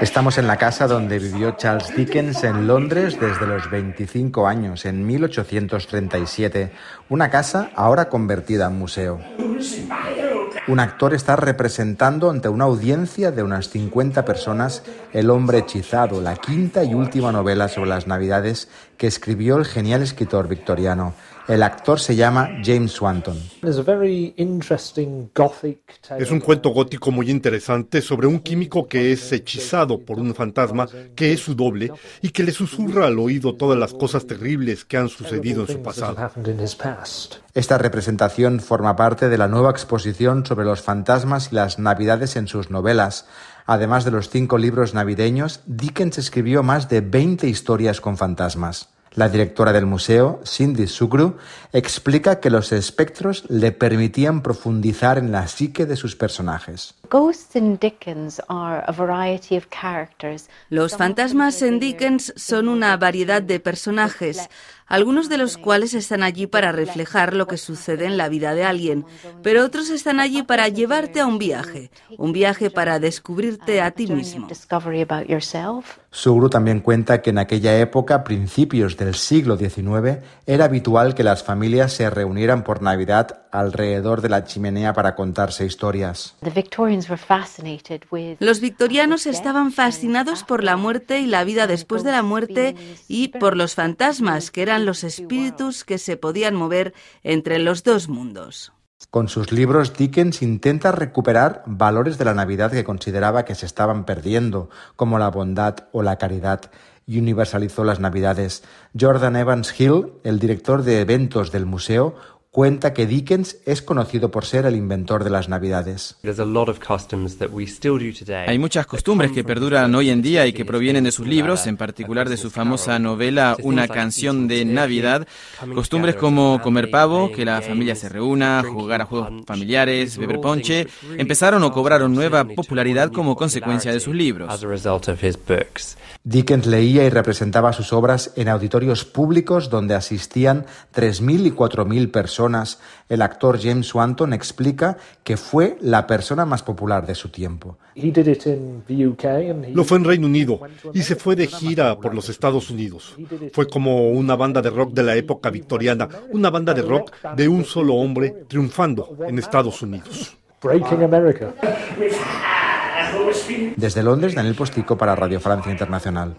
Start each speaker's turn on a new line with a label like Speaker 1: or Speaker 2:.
Speaker 1: Estamos en la casa donde vivió Charles Dickens en Londres desde los 25 años, en 1837. Una casa ahora convertida en museo. Un actor está representando ante una audiencia de unas 50 personas El hombre hechizado, la quinta y última novela sobre las Navidades que escribió el genial escritor victoriano. El actor se llama James Swanton.
Speaker 2: Es un cuento gótico muy interesante sobre un químico que es hechizado por un fantasma que es su doble y que le susurra al oído todas las cosas terribles que han sucedido en su pasado.
Speaker 1: Esta representación forma parte de la nueva exposición sobre los fantasmas y las navidades en sus novelas. Además de los cinco libros navideños, Dickens escribió más de 20 historias con fantasmas. La directora del museo, Cindy Sugru, explica que los espectros le permitían profundizar en la psique de sus personajes.
Speaker 3: Los fantasmas en Dickens son una variedad de personajes algunos de los cuales están allí para reflejar lo que sucede en la vida de alguien, pero otros están allí para llevarte a un viaje, un viaje para descubrirte a ti mismo.
Speaker 1: Sugru también cuenta que en aquella época, principios del siglo XIX, era habitual que las familias se reunieran por Navidad alrededor de la chimenea para contarse historias.
Speaker 3: Los victorianos estaban fascinados por la muerte y la vida después de la muerte y por los fantasmas, que eran los espíritus que se podían mover entre los dos mundos.
Speaker 1: Con sus libros, Dickens intenta recuperar valores de la Navidad que consideraba que se estaban perdiendo, como la bondad o la caridad, y universalizó las Navidades. Jordan Evans Hill, el director de eventos del museo, cuenta que Dickens es conocido por ser el inventor de las Navidades.
Speaker 4: Hay muchas costumbres que perduran hoy en día y que provienen de sus libros, en particular de su famosa novela Una canción de Navidad. Costumbres como comer pavo, que la familia se reúna, jugar a juegos familiares, beber ponche, empezaron o cobraron nueva popularidad como consecuencia de sus libros.
Speaker 1: Dickens leía y representaba sus obras en auditorios públicos donde asistían 3.000 y 4.000 personas. El actor James Swanton explica que fue la persona más popular de su tiempo.
Speaker 2: Lo fue en Reino Unido y se fue de gira por los Estados Unidos. Fue como una banda de rock de la época victoriana, una banda de rock de un solo hombre triunfando en Estados Unidos.
Speaker 1: Desde Londres, Daniel Postico para Radio Francia Internacional.